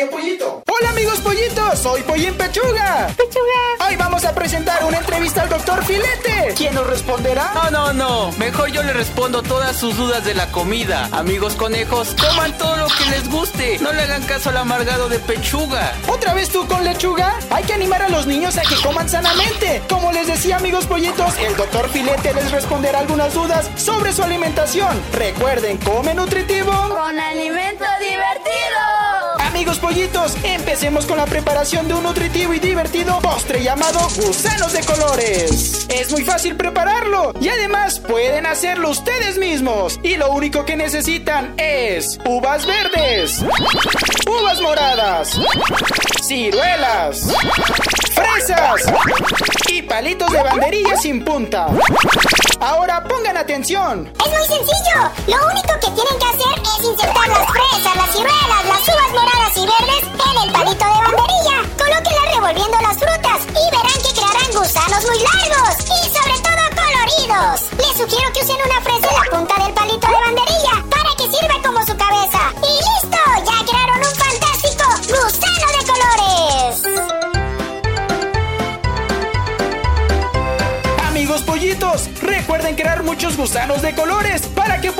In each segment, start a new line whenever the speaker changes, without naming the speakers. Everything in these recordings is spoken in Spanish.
Radio Pollito. Hola amigos pollitos, soy Pollín Pechuga.
Pechuga.
Hoy vamos a presentar una entrevista al doctor Filete. ¿Quién nos responderá?
No, no, no. Mejor yo le respondo todas sus dudas de la comida. Amigos conejos, coman todo lo que les guste. No le hagan caso al amargado de Pechuga.
¿Otra vez tú con lechuga? Hay que animar a los niños a que coman sanamente. Como les decía amigos pollitos, el doctor Filete les responderá algunas dudas sobre su alimentación. Recuerden, come nutritivo.
Con alimento divertido.
Amigos pollitos, empecemos con la preparación de un nutritivo y divertido postre llamado gusanos de colores. Es muy fácil prepararlo y además pueden hacerlo ustedes mismos. Y lo único que necesitan es uvas verdes, uvas moradas, ciruelas, fresas y palitos de banderilla sin punta. Ahora pongan atención.
Es muy sencillo. Lo único que tienen que hacer es insertar las fresas, las ciruelas, las uvas y verdes en el palito de banderilla. Colóquenlas revolviendo las frutas y verán que crearán gusanos muy largos y sobre todo coloridos. Les sugiero que usen una fresa en la punta del palito de banderilla para que sirva como su cabeza. ¡Y listo! ¡Ya crearon un fantástico gusano de colores!
Amigos pollitos, recuerden crear muchos gusanos de colores para que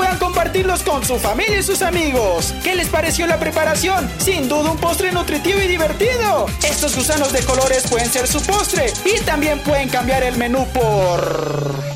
con su familia y sus amigos. ¿Qué les pareció la preparación? Sin duda un postre nutritivo y divertido. Estos gusanos de colores pueden ser su postre y también pueden cambiar el menú por...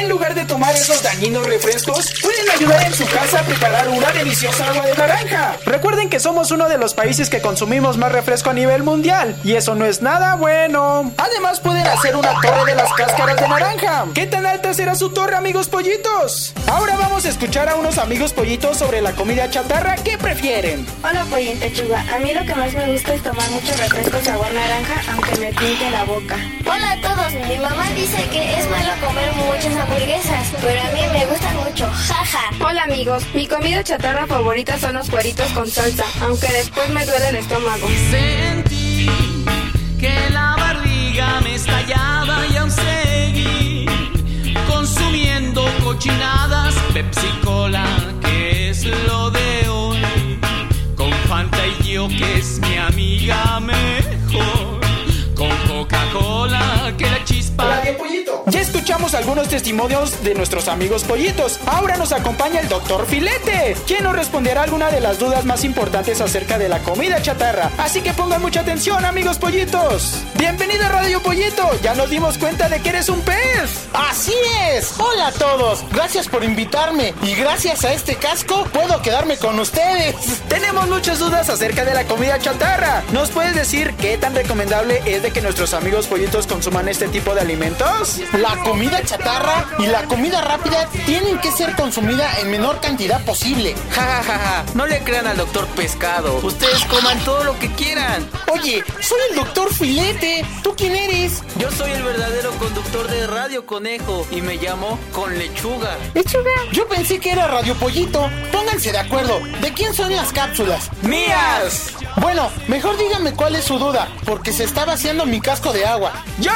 En lugar de tomar esos dañinos refrescos, pueden ayudar en su casa a preparar una deliciosa agua de naranja. Recuerden que somos uno de los países que consumimos más refresco a nivel mundial, y eso no es nada bueno. Además, pueden hacer una torre de las cáscaras de naranja. ¿Qué tan alta será su torre, amigos pollitos? Ahora vamos a escuchar a unos amigos pollitos sobre la comida chatarra que prefieren.
Hola Pollín Pechuga, a mí lo que más me gusta es tomar mucho refresco sabor naranja, aunque me pinte la boca.
Hola a todos, mi mamá dice que es malo comer muchas hamburguesas, pero a mí me gustan mucho, jaja.
Hola amigos, mi comida chatarra favorita son los cueritos con salsa, aunque después me duele el estómago.
Sentí que la barriga me estallaba y aún seguí consumiendo cochinadas, Pepsi Cola,
algunos testimonios de nuestros amigos pollitos. Ahora nos acompaña el doctor Filete, quien nos responderá alguna de las dudas más importantes acerca de la comida chatarra. Así que pongan mucha atención, amigos pollitos. Bienvenido a Radio Pollito. Ya nos dimos cuenta de que eres un pez.
Así es. Hola a todos. Gracias por invitarme. Y gracias a este casco puedo quedarme con ustedes.
Tenemos muchas dudas acerca de la comida chatarra. ¿Nos puedes decir qué tan recomendable es de que nuestros amigos pollitos consuman este tipo de alimentos?
La comida chatarra y la comida rápida tienen que ser consumida en menor cantidad posible.
Ja, ja, ja, ja. No le crean al doctor pescado. Ustedes coman todo lo que quieran.
Oye, soy el doctor Filete. ¿Tú quién eres?
Yo soy el verdadero conductor de Radio Conejo y me llamo Con Lechuga.
Lechuga.
Yo pensé que era Radio Pollito. Pónganse de acuerdo. ¿De quién son las cápsulas?
¡Mías!
Bueno, mejor díganme cuál es su duda, porque se está vaciando mi casco de agua.
¡Yo!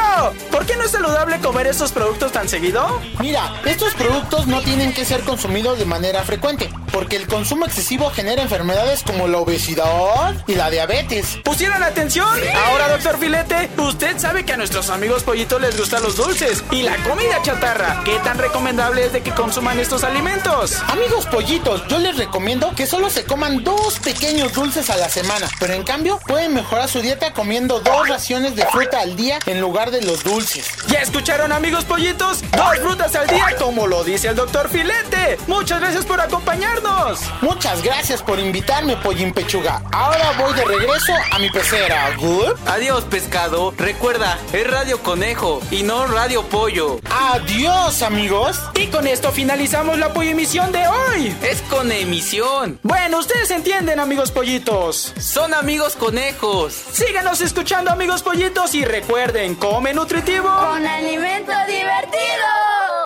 ¿Por qué no es saludable comer estos productos tan seguido?
Mira, estos productos no tienen que ser consumidos de manera frecuente, porque el consumo excesivo genera enfermedades como la obesidad y la diabetes.
¿Pusieron atención? Ahora, doctor Filete, usted sabe que a nuestros amigos pollitos les gustan los dulces y la comida chatarra. ¿Qué tan recomendable es de que consuman estos alimentos?
Amigos pollitos, yo les recomiendo que solo se coman dos pequeños dulces a la semana, pero en cambio pueden mejorar su dieta comiendo dos raciones de fruta al día en lugar de los dulces.
¿Ya escucharon, amigos pollitos? Dos frutas al día, como lo dice el doctor Filete. Muchas gracias por acompañarnos.
Muchas gracias por invitarme, Pollín Pechuga. Ahora voy de regreso a mi pecera. ¿Good?
Adiós, pescado. Recuerda, es Radio Conejo y no Radio Pollo.
Adiós, amigos.
Y con esto finalizamos la pollo emisión de hoy.
Es con emisión.
Bueno, ustedes entienden, amigos pollitos.
Son amigos conejos.
Síganos escuchando, amigos pollitos, y recuerden, come nutritivo.
Con alimento divertido.